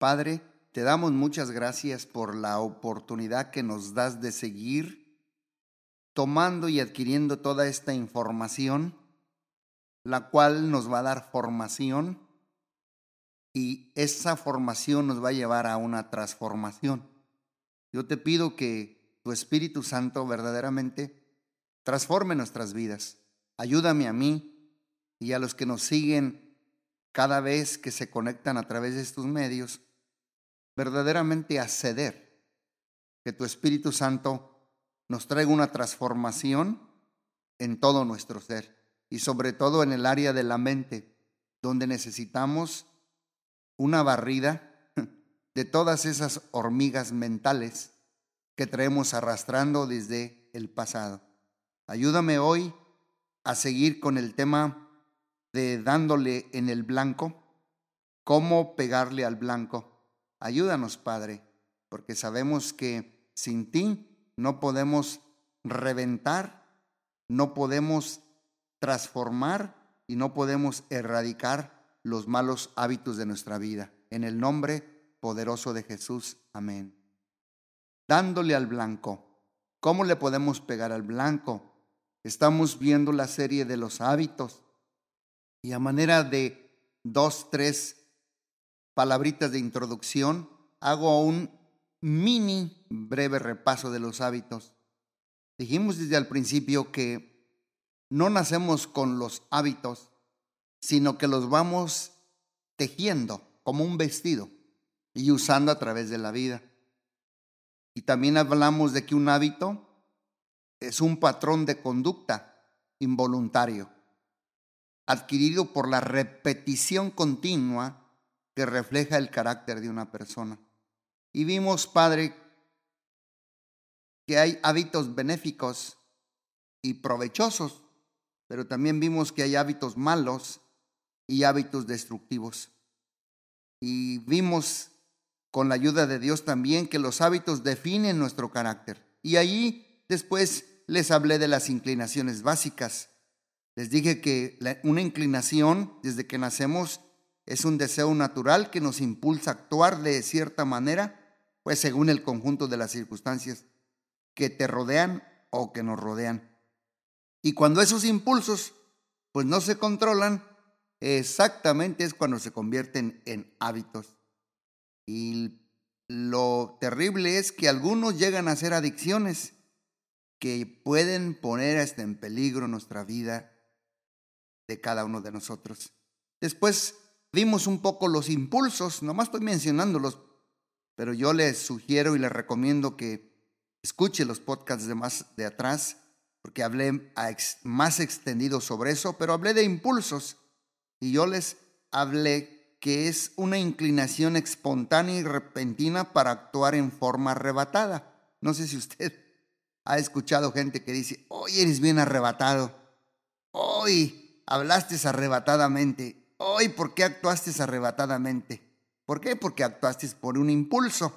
Padre, te damos muchas gracias por la oportunidad que nos das de seguir tomando y adquiriendo toda esta información, la cual nos va a dar formación y esa formación nos va a llevar a una transformación. Yo te pido que tu Espíritu Santo verdaderamente transforme nuestras vidas. Ayúdame a mí y a los que nos siguen cada vez que se conectan a través de estos medios, verdaderamente a ceder. Que tu Espíritu Santo nos traiga una transformación en todo nuestro ser y sobre todo en el área de la mente, donde necesitamos una barrida de todas esas hormigas mentales que traemos arrastrando desde el pasado. Ayúdame hoy a seguir con el tema de dándole en el blanco, cómo pegarle al blanco. Ayúdanos, Padre, porque sabemos que sin ti no podemos reventar, no podemos transformar y no podemos erradicar los malos hábitos de nuestra vida. En el nombre poderoso de Jesús. Amén. Dándole al blanco. ¿Cómo le podemos pegar al blanco? Estamos viendo la serie de los hábitos y a manera de dos, tres palabritas de introducción, hago un mini breve repaso de los hábitos. Dijimos desde el principio que no nacemos con los hábitos, sino que los vamos tejiendo como un vestido y usando a través de la vida. Y también hablamos de que un hábito es un patrón de conducta involuntario, adquirido por la repetición continua que refleja el carácter de una persona. Y vimos, Padre, que hay hábitos benéficos y provechosos, pero también vimos que hay hábitos malos y hábitos destructivos. Y vimos con la ayuda de Dios también que los hábitos definen nuestro carácter. Y allí después les hablé de las inclinaciones básicas. Les dije que una inclinación desde que nacemos es un deseo natural que nos impulsa a actuar de cierta manera, pues según el conjunto de las circunstancias que te rodean o que nos rodean. Y cuando esos impulsos pues no se controlan, exactamente es cuando se convierten en hábitos. Y lo terrible es que algunos llegan a ser adicciones que pueden poner hasta en peligro nuestra vida de cada uno de nosotros. Después vimos un poco los impulsos, nomás estoy mencionándolos, pero yo les sugiero y les recomiendo que escuche los podcasts de más de atrás, porque hablé más extendido sobre eso, pero hablé de impulsos y yo les hablé que es una inclinación espontánea y repentina para actuar en forma arrebatada. No sé si usted ha escuchado gente que dice, hoy eres bien arrebatado, hoy hablaste arrebatadamente, hoy ¿por qué actuaste arrebatadamente? ¿Por qué? Porque actuaste por un impulso.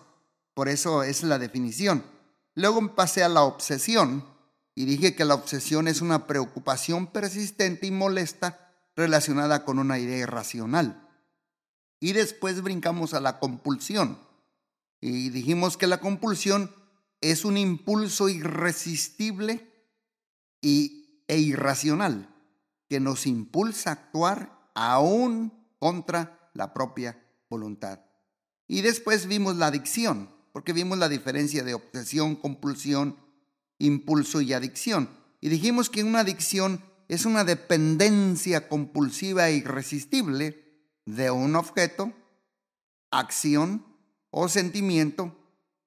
Por eso es la definición. Luego pasé a la obsesión y dije que la obsesión es una preocupación persistente y molesta relacionada con una idea irracional. Y después brincamos a la compulsión. Y dijimos que la compulsión es un impulso irresistible y, e irracional que nos impulsa a actuar aún contra la propia voluntad. Y después vimos la adicción, porque vimos la diferencia de obsesión, compulsión, impulso y adicción. Y dijimos que una adicción es una dependencia compulsiva e irresistible de un objeto, acción o sentimiento,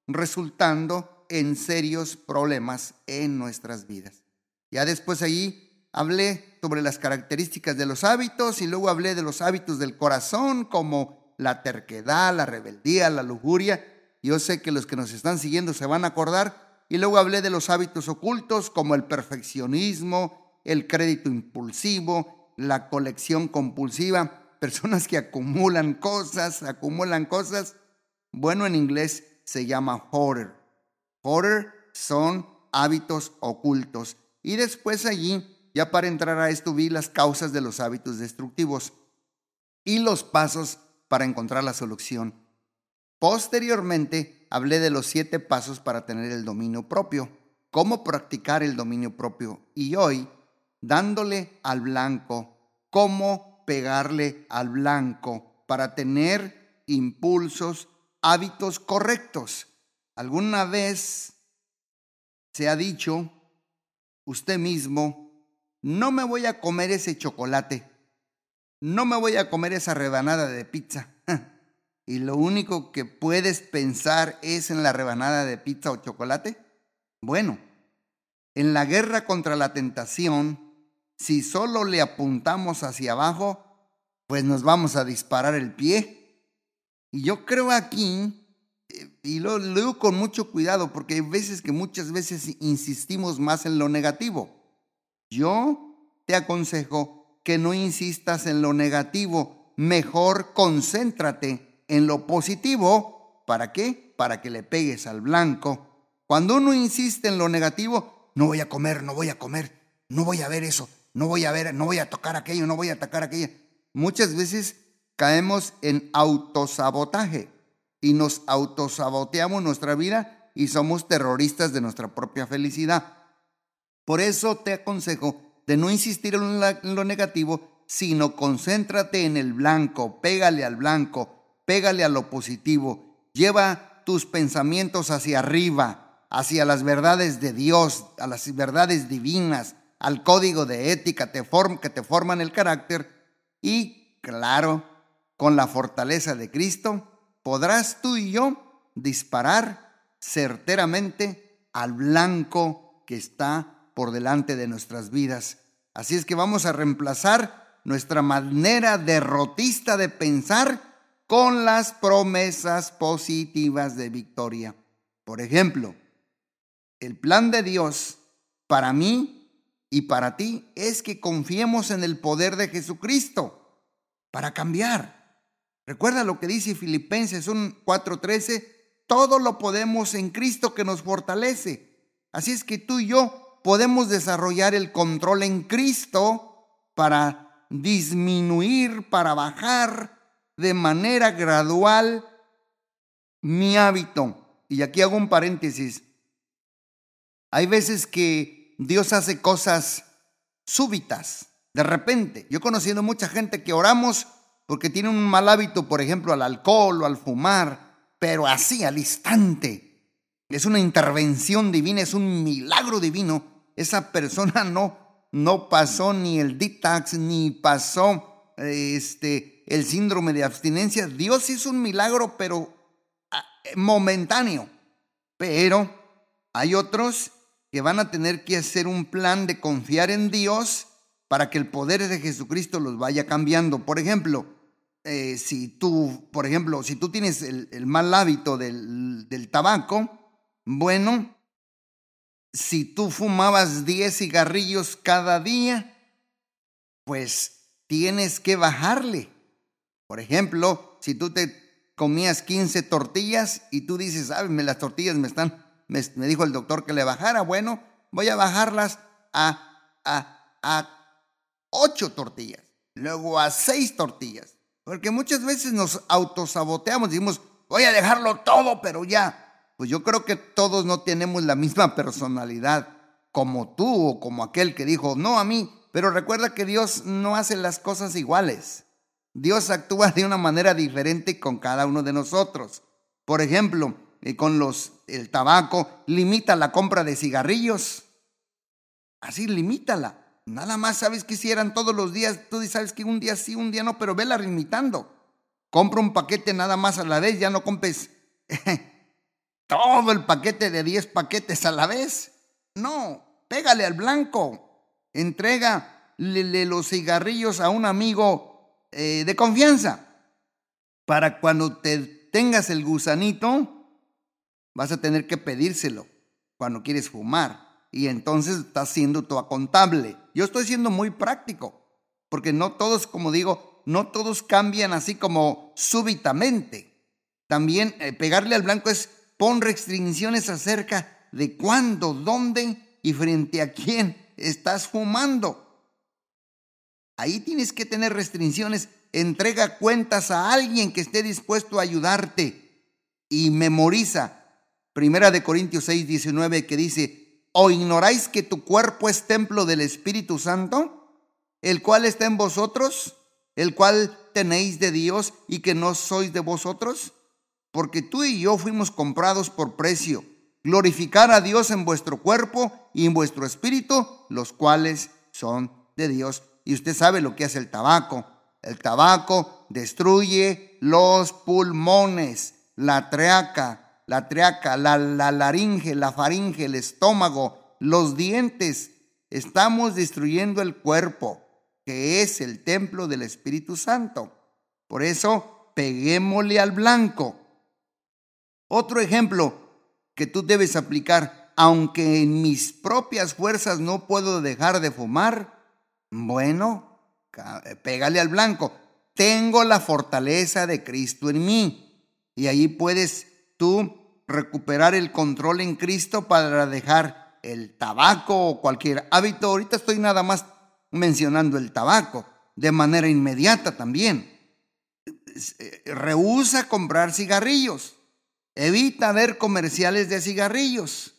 resultando en serios problemas en nuestras vidas. Ya después allí hablé sobre las características de los hábitos y luego hablé de los hábitos del corazón como la terquedad, la rebeldía, la lujuria. Yo sé que los que nos están siguiendo se van a acordar. Y luego hablé de los hábitos ocultos como el perfeccionismo, el crédito impulsivo, la colección compulsiva, personas que acumulan cosas, acumulan cosas. Bueno, en inglés se llama hoarder. Hoarder son hábitos ocultos. Y después allí, ya para entrar a esto, vi las causas de los hábitos destructivos y los pasos para encontrar la solución. Posteriormente, hablé de los siete pasos para tener el dominio propio, cómo practicar el dominio propio y hoy, dándole al blanco, cómo pegarle al blanco para tener impulsos, hábitos correctos. ¿Alguna vez se ha dicho usted mismo, no me voy a comer ese chocolate, no me voy a comer esa rebanada de pizza? y lo único que puedes pensar es en la rebanada de pizza o chocolate? Bueno, en la guerra contra la tentación, si solo le apuntamos hacia abajo, pues nos vamos a disparar el pie. Y yo creo aquí, eh, y lo, lo digo con mucho cuidado, porque hay veces que muchas veces insistimos más en lo negativo. Yo te aconsejo que no insistas en lo negativo, mejor concéntrate en lo positivo. ¿Para qué? Para que le pegues al blanco. Cuando uno insiste en lo negativo, no voy a comer, no voy a comer, no voy a ver eso, no voy a ver, no voy a tocar aquello, no voy a atacar aquello. Muchas veces caemos en autosabotaje y nos autosaboteamos nuestra vida y somos terroristas de nuestra propia felicidad. Por eso te aconsejo de no insistir en lo negativo, sino concéntrate en el blanco, pégale al blanco, pégale a lo positivo, lleva tus pensamientos hacia arriba, hacia las verdades de Dios, a las verdades divinas, al código de ética que te forman el carácter y, claro, con la fortaleza de Cristo, podrás tú y yo disparar certeramente al blanco que está por delante de nuestras vidas. Así es que vamos a reemplazar nuestra manera derrotista de pensar con las promesas positivas de victoria. Por ejemplo, el plan de Dios para mí y para ti es que confiemos en el poder de Jesucristo para cambiar. Recuerda lo que dice Filipenses 4:13, todo lo podemos en Cristo que nos fortalece. Así es que tú y yo podemos desarrollar el control en Cristo para disminuir, para bajar de manera gradual mi hábito. Y aquí hago un paréntesis. Hay veces que Dios hace cosas súbitas, de repente. Yo he conocido mucha gente que oramos porque tiene un mal hábito, por ejemplo, al alcohol o al fumar, pero así, al instante. Es una intervención divina, es un milagro divino. Esa persona no, no pasó ni el detox, ni pasó este, el síndrome de abstinencia. Dios hizo un milagro, pero ah, momentáneo. Pero hay otros que van a tener que hacer un plan de confiar en Dios para que el poder de Jesucristo los vaya cambiando. Por ejemplo, eh, si tú, por ejemplo, si tú tienes el, el mal hábito del, del tabaco, bueno, si tú fumabas 10 cigarrillos cada día, pues tienes que bajarle. Por ejemplo, si tú te comías 15 tortillas y tú dices, sabes, las tortillas me están, me, dijo el doctor que le bajara, bueno, voy a bajarlas a, a, a 8 tortillas, luego a 6 tortillas. Porque muchas veces nos autosaboteamos, decimos, voy a dejarlo todo, pero ya. Pues yo creo que todos no tenemos la misma personalidad como tú o como aquel que dijo, no a mí, pero recuerda que Dios no hace las cosas iguales. Dios actúa de una manera diferente con cada uno de nosotros. Por ejemplo, eh, con los, el tabaco, limita la compra de cigarrillos. Así, limítala. Nada más sabes que si eran todos los días, tú sabes que un día sí, un día no, pero vela limitando. Compra un paquete nada más a la vez, ya no compres todo el paquete de 10 paquetes a la vez. No, pégale al blanco. Entrega los cigarrillos a un amigo eh, de confianza. Para cuando te tengas el gusanito, vas a tener que pedírselo cuando quieres fumar. Y entonces estás siendo tu contable. Yo estoy siendo muy práctico, porque no todos, como digo, no todos cambian así como súbitamente. También eh, pegarle al blanco es pon restricciones acerca de cuándo, dónde y frente a quién estás fumando. Ahí tienes que tener restricciones. Entrega cuentas a alguien que esté dispuesto a ayudarte. y memoriza Primera de Corintios 6, 19 que dice, ¿o ignoráis que tu cuerpo es templo del Espíritu Santo, el cual está en vosotros, el cual tenéis de Dios y que no sois de vosotros? Porque tú y yo fuimos comprados por precio. Glorificar a Dios en vuestro cuerpo y en vuestro espíritu, los cuales son de Dios. Y usted sabe lo que hace el tabaco. El tabaco destruye los pulmones, la treaca, la treaca, la, la laringe, la faringe, el estómago, los dientes. Estamos destruyendo el cuerpo, que es el templo del Espíritu Santo. Por eso, peguémosle al blanco. Otro ejemplo que tú debes aplicar, aunque en mis propias fuerzas no puedo dejar de fumar, bueno, eh, pégale al blanco. Tengo la fortaleza de Cristo en mí. Y ahí puedes tú recuperar el control en Cristo para dejar el tabaco o cualquier hábito. Ahorita estoy nada más mencionando el tabaco de manera inmediata también. Eh, rehúsa comprar cigarrillos. Evita ver comerciales de cigarrillos.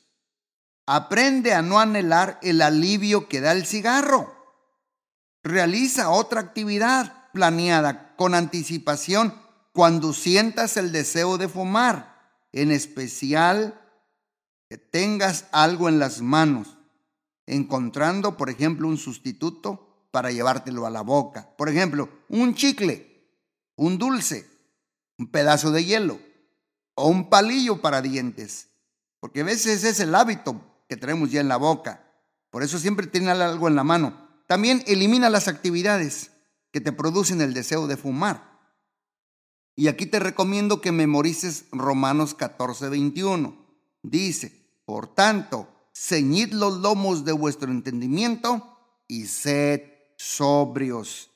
Aprende a no anhelar el alivio que da el cigarro. Realiza otra actividad planeada con anticipación cuando sientas el deseo de fumar, en especial que tengas algo en las manos, encontrando, por ejemplo, un sustituto para llevártelo a la boca. Por ejemplo, un chicle, un dulce, un pedazo de hielo o un palillo para dientes, porque a veces es el hábito que tenemos ya en la boca. Por eso siempre tiene algo en la mano. También elimina las actividades que te producen el deseo de fumar. Y aquí te recomiendo que memorices Romanos 14, 21. Dice, por tanto, ceñid los lomos de vuestro entendimiento y sed sobrios.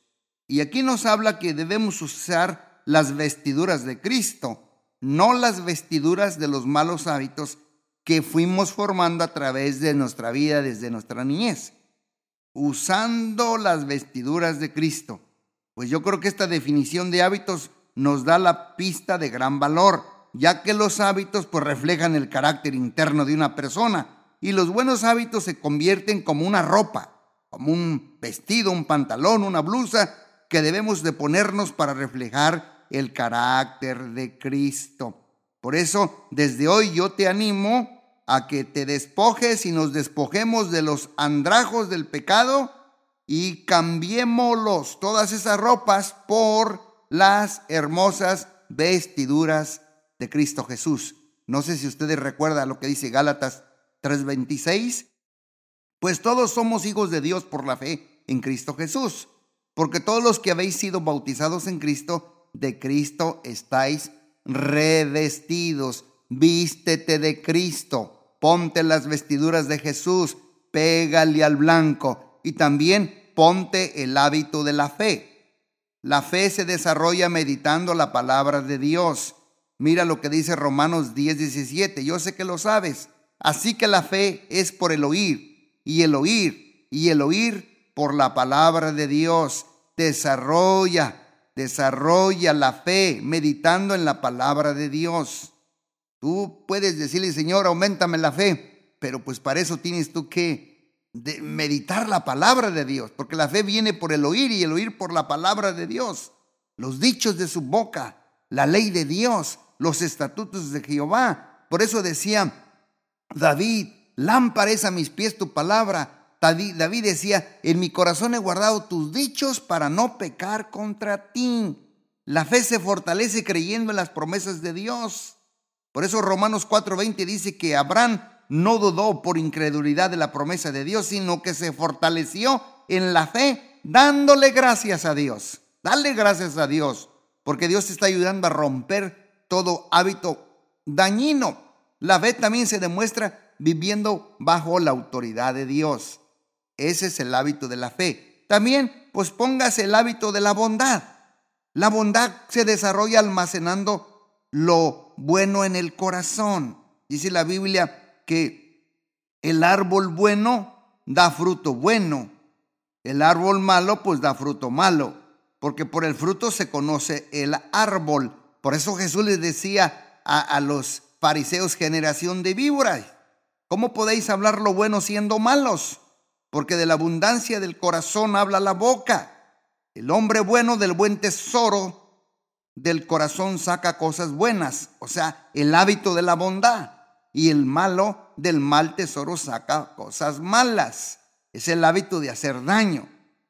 Y aquí nos habla que debemos usar las vestiduras de Cristo, no las vestiduras de los malos hábitos que fuimos formando a través de nuestra vida desde nuestra niñez usando las vestiduras de Cristo. Pues yo creo que esta definición de hábitos nos da la pista de gran valor, ya que los hábitos pues reflejan el carácter interno de una persona y los buenos hábitos se convierten como una ropa, como un vestido, un pantalón, una blusa que debemos de ponernos para reflejar el carácter de Cristo. Por eso, desde hoy yo te animo a que te despojes y nos despojemos de los andrajos del pecado y cambiémoslos, todas esas ropas, por las hermosas vestiduras de Cristo Jesús. No sé si ustedes recuerdan lo que dice Gálatas 3:26. Pues todos somos hijos de Dios por la fe en Cristo Jesús, porque todos los que habéis sido bautizados en Cristo, de Cristo estáis revestidos. Vístete de Cristo ponte las vestiduras de Jesús, pégale al blanco y también ponte el hábito de la fe. La fe se desarrolla meditando la palabra de Dios. Mira lo que dice Romanos 10, 17. Yo sé que lo sabes. Así que la fe es por el oír y el oír y el oír por la palabra de Dios. Desarrolla, desarrolla la fe meditando en la palabra de Dios. Tú puedes decirle, Señor, aumentame la fe, pero pues para eso tienes tú que meditar la palabra de Dios, porque la fe viene por el oír y el oír por la palabra de Dios, los dichos de su boca, la ley de Dios, los estatutos de Jehová. Por eso decía David, lámpara es a mis pies tu palabra. David decía, en mi corazón he guardado tus dichos para no pecar contra ti. La fe se fortalece creyendo en las promesas de Dios. Por eso Romanos 4:20 dice que Abraham no dudó por incredulidad de la promesa de Dios, sino que se fortaleció en la fe dándole gracias a Dios. Dale gracias a Dios, porque Dios te está ayudando a romper todo hábito dañino. La fe también se demuestra viviendo bajo la autoridad de Dios. Ese es el hábito de la fe. También, pues póngase el hábito de la bondad. La bondad se desarrolla almacenando lo bueno en el corazón. Dice la Biblia que el árbol bueno da fruto bueno. El árbol malo pues da fruto malo, porque por el fruto se conoce el árbol. Por eso Jesús les decía a, los fariseos generación de víboras. ¿Cómo podéis hablar lo bueno siendo malos? Porque de la abundancia del corazón habla la boca. El hombre bueno del buen tesoro del corazón saca cosas buenas, o sea, el hábito de la bondad. Y el malo del mal tesoro saca cosas malas. Es el hábito de hacer daño.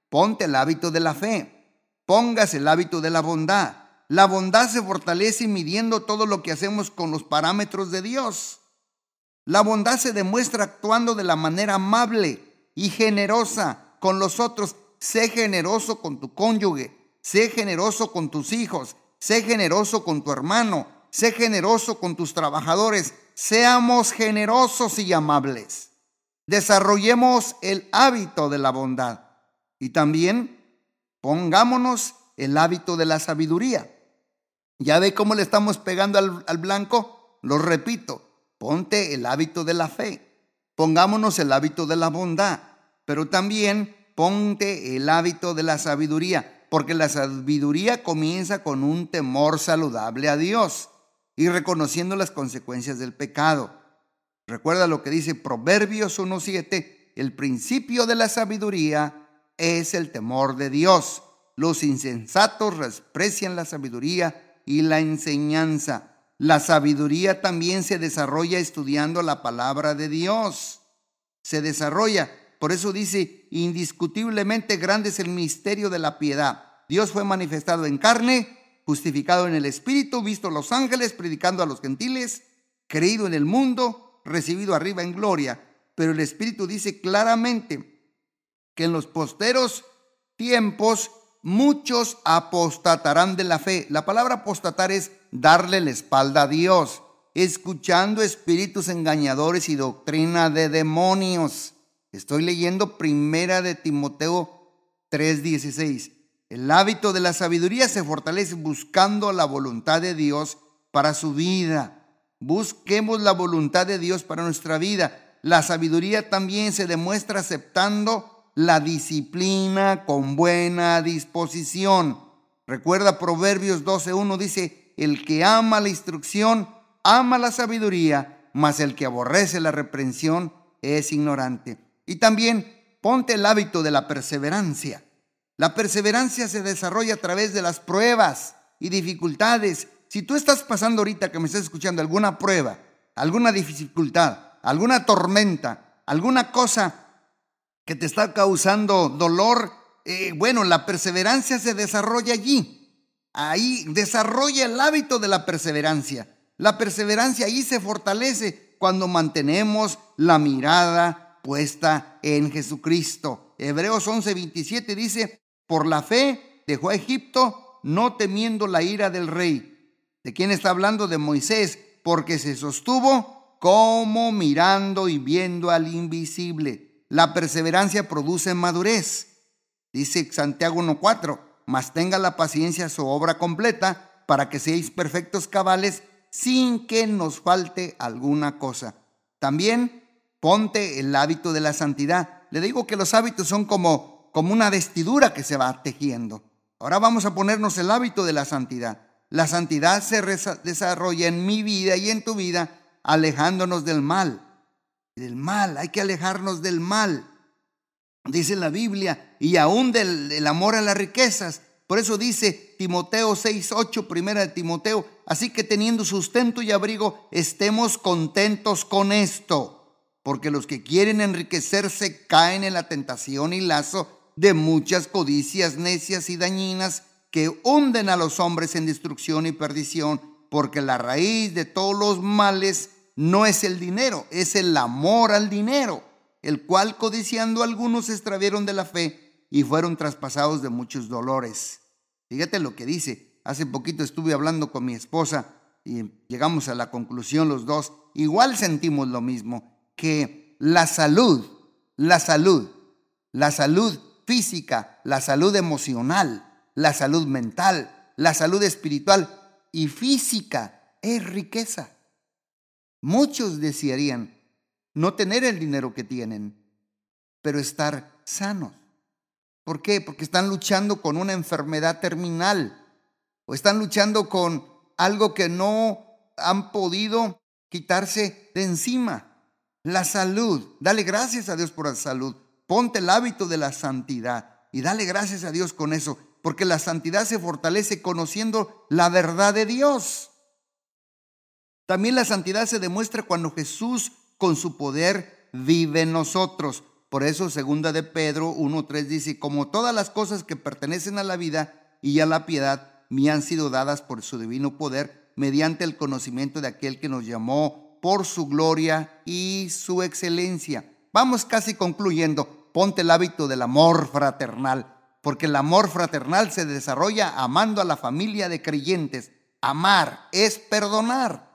Ponte el hábito de la fe. Pongas el hábito de la bondad. La bondad se fortalece midiendo todo lo que hacemos con los parámetros de Dios. La bondad se demuestra actuando de la manera amable y generosa con los otros. Sé generoso con tu cónyuge, sé generoso con tus hijos, sé generoso con tu hermano, sé generoso con tus trabajadores. Seamos generosos y amables. Desarrollemos el hábito de la bondad y también pongámonos el hábito de la sabiduría. ¿Ya ve cómo le estamos pegando al, blanco? Lo repito, ponte el hábito de la fe, pongámonos el hábito de la bondad, pero también ponte el hábito de la sabiduría, porque la sabiduría comienza con un temor saludable a Dios y reconociendo las consecuencias del pecado. Recuerda lo que dice Proverbios 1.7, el principio de la sabiduría es el temor de Dios. Los insensatos desprecian la sabiduría y la enseñanza. La sabiduría también se desarrolla estudiando la palabra de Dios. Se desarrolla. Por eso dice, indiscutiblemente grande es el misterio de la piedad. Dios fue manifestado en carne, justificado en el Espíritu, visto a los ángeles, predicando a los gentiles, creído en el mundo, recibido arriba en gloria. Pero el Espíritu dice claramente que en los posteros tiempos muchos apostatarán de la fe. La palabra apostatar es darle la espalda a Dios, escuchando espíritus engañadores y doctrina de demonios. Estoy leyendo primera de Timoteo 3:16. El hábito de la sabiduría se fortalece buscando la voluntad de Dios para su vida. Busquemos la voluntad de Dios para nuestra vida. La sabiduría también se demuestra aceptando la disciplina con buena disposición. Recuerda Proverbios 12.1 dice, el que ama la instrucción, ama la sabiduría, mas el que aborrece la reprensión es ignorante. Y también ponte el hábito de la perseverancia. La perseverancia se desarrolla a través de las pruebas y dificultades. Si tú estás pasando ahorita que me estás escuchando alguna prueba, alguna dificultad, alguna tormenta, alguna cosa que te está causando dolor, eh, bueno, la perseverancia se desarrolla allí. Ahí desarrolla el hábito de la perseverancia. La perseverancia ahí se fortalece cuando mantenemos la mirada puesta en Jesucristo. Hebreos 11:27 dice, por la fe dejó a Egipto no temiendo la ira del rey. ¿De quién está hablando? De Moisés, porque se sostuvo como mirando y viendo al invisible. La perseverancia produce madurez. Dice Santiago 1.4, mas tenga la paciencia su obra completa para que seáis perfectos cabales sin que nos falte alguna cosa. También ponte el hábito de la santidad. Le digo que los hábitos son como, como una vestidura que se va tejiendo. Ahora vamos a ponernos el hábito de la santidad. La santidad se desarrolla en mi vida y en tu vida alejándonos del mal del mal, hay que alejarnos del mal. Dice la Biblia, y aún del, amor a las riquezas. Por eso dice Timoteo 6:8, primera de Timoteo, así que teniendo sustento y abrigo, estemos contentos con esto, porque los que quieren enriquecerse caen en la tentación y lazo de muchas codicias necias y dañinas que hunden a los hombres en destrucción y perdición, porque la raíz de todos los males no es el dinero, es el amor al dinero, el cual codiciando algunos se extravieron de la fe y fueron traspasados de muchos dolores. Fíjate lo que dice. Hace poquito estuve hablando con mi esposa y llegamos a la conclusión los dos, igual sentimos lo mismo, que la salud, la salud, la salud física, la salud emocional, la salud mental, la salud espiritual y física es riqueza. Muchos desearían no tener el dinero que tienen, pero estar sanos. ¿Por qué? Porque están luchando con una enfermedad terminal o están luchando con algo que no han podido quitarse de encima. La salud. Dale gracias a Dios por la salud. Ponte el hábito de la santidad y dale gracias a Dios con eso, porque la santidad se fortalece conociendo la verdad de Dios. También la santidad se demuestra cuando Jesús con su poder vive en nosotros. Por eso segunda de Pedro 1.3 dice, como todas las cosas que pertenecen a la vida y a la piedad me han sido dadas por su divino poder mediante el conocimiento de aquel que nos llamó por su gloria y su excelencia. Vamos casi concluyendo. Ponte el hábito del amor fraternal, porque el amor fraternal se desarrolla amando a la familia de creyentes. Amar es perdonar.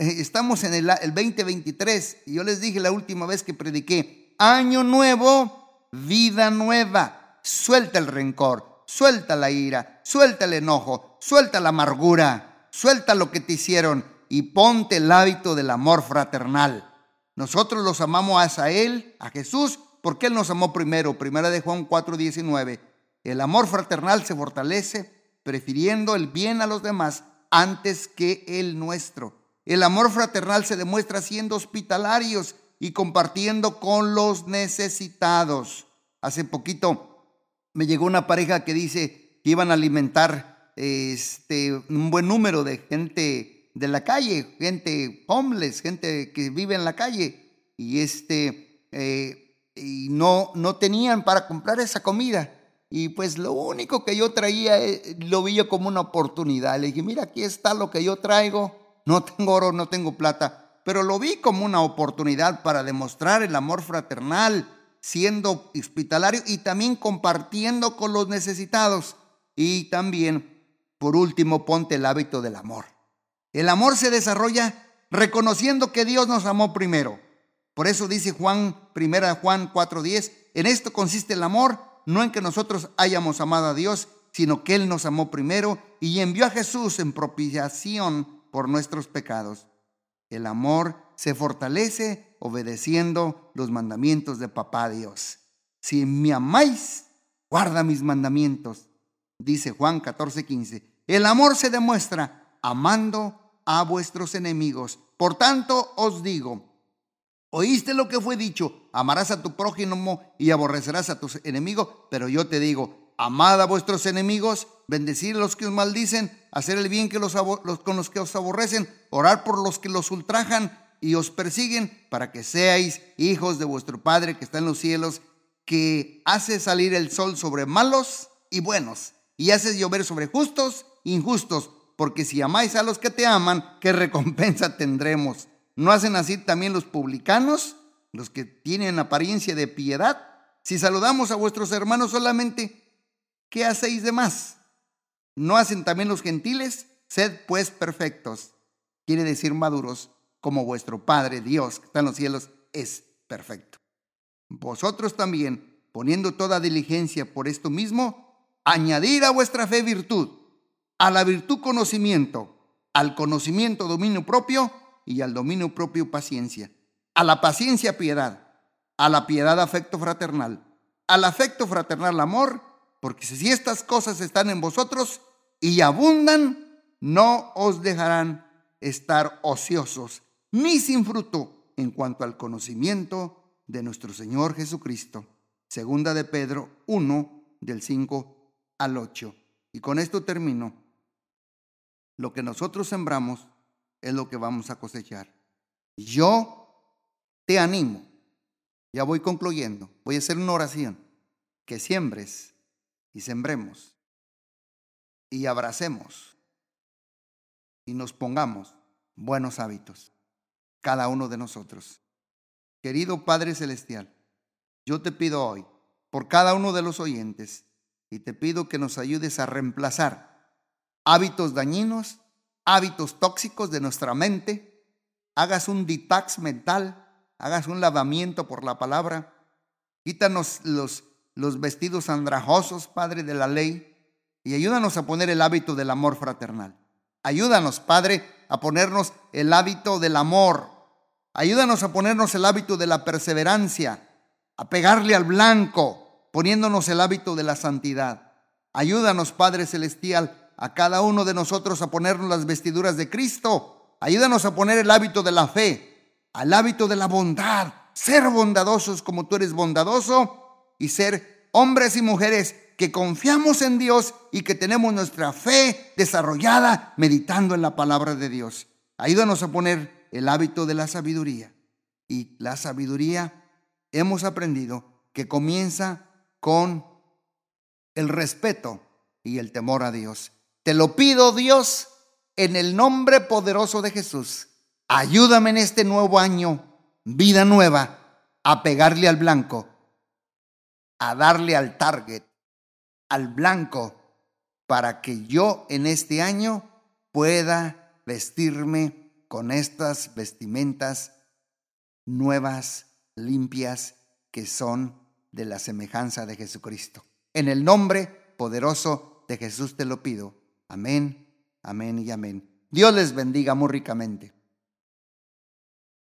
Eh, estamos en el, 2023 y yo les dije la última vez que prediqué, año nuevo, vida nueva. Suelta el rencor, suelta la ira, suelta el enojo, suelta la amargura, suelta lo que te hicieron y ponte el hábito del amor fraternal. Nosotros los amamos a Él, a Jesús, porque Él nos amó primero. Primera de Juan 4:19. El amor fraternal se fortalece prefiriendo el bien a los demás antes que el nuestro. El amor fraternal se demuestra siendo hospitalarios y compartiendo con los necesitados. Hace poquito me llegó una pareja que dice que iban a alimentar este, un buen número de gente de la calle, gente homeless, gente que vive en la calle y este eh, y no no tenían para comprar esa comida y pues lo único que yo traía eh, lo vi como una oportunidad. Le dije, mira, aquí está lo que yo traigo. No tengo oro, no tengo plata, pero lo vi como una oportunidad para demostrar el amor fraternal, siendo hospitalario y también compartiendo con los necesitados. Y también, por último, ponte el hábito del amor. El amor se desarrolla reconociendo que Dios nos amó primero. Por eso dice Juan, primera Juan 4:10, en esto consiste el amor, no en que nosotros hayamos amado a Dios, sino que Él nos amó primero y envió a Jesús en propiciación por nuestros pecados. El amor se fortalece obedeciendo los mandamientos de Papá Dios. Si me amáis, guarda mis mandamientos, dice Juan 14:15. El amor se demuestra amando a vuestros enemigos. Por tanto os digo, oíste lo que fue dicho, amarás a tu prójimo y aborrecerás a tus enemigos, pero yo te digo, amad a vuestros enemigos, bendecid a los que os maldicen, hacer el bien que los, con los que os aborrecen, orar por los que los ultrajan y os persiguen, para que seáis hijos de vuestro Padre que está en los cielos, que hace salir el sol sobre malos y buenos, y hace llover sobre justos e injustos porque si amáis a los que te aman, ¿qué recompensa tendremos? ¿No hacen así también los publicanos, los que tienen apariencia de piedad? Si saludamos a vuestros hermanos solamente, ¿qué hacéis de más? ¿No hacen también los gentiles? Sed pues perfectos, quiere decir maduros, como vuestro Padre Dios que está en los cielos es perfecto. Vosotros también, poniendo toda diligencia por esto mismo, añadir a vuestra fe virtud a la virtud conocimiento, al conocimiento dominio propio y al dominio propio paciencia, a la paciencia piedad, a la piedad afecto fraternal, al afecto fraternal amor, porque si estas cosas están en vosotros y abundan, no os dejarán estar ociosos ni sin fruto en cuanto al conocimiento de nuestro Señor Jesucristo. Segunda de Pedro 1 del 5 al 8. Y con esto termino. Lo que nosotros sembramos es lo que vamos a cosechar. Yo te animo, ya voy concluyendo, voy a hacer una oración, que siembres y sembremos y abracemos y nos pongamos buenos hábitos, cada uno de nosotros. Querido Padre Celestial, yo te pido hoy, por cada uno de los oyentes, y te pido que nos ayudes a reemplazar hábitos dañinos, hábitos tóxicos de nuestra mente, hagas un detox mental, hagas un lavamiento por la palabra, quítanos los, los vestidos andrajosos, Padre de la ley, y ayúdanos a poner el hábito del amor fraternal. Ayúdanos, Padre, a ponernos el hábito del amor. Ayúdanos a ponernos el hábito de la perseverancia, a pegarle al blanco, poniéndonos el hábito de la santidad. Ayúdanos, Padre Celestial, a cada uno de nosotros a ponernos las vestiduras de Cristo Ayúdanos a poner el hábito de la fe, al hábito de la bondad, ser bondadosos como tú eres bondadoso y ser hombres y mujeres que confiamos en Dios y que tenemos nuestra fe desarrollada meditando en la palabra de Dios. Ayúdanos a poner el hábito de la sabiduría. Y la sabiduría hemos aprendido que comienza con el respeto y el temor a Dios. Te lo pido, Dios, en el nombre poderoso de Jesús. Ayúdame en este nuevo año, vida nueva, a pegarle al blanco, a darle al target, al blanco, para que yo en este año pueda vestirme con estas vestimentas nuevas, limpias, que son de la semejanza de Jesucristo. En el nombre poderoso de Jesús te lo pido. Amén, amén y amén. Dios les bendiga muy ricamente.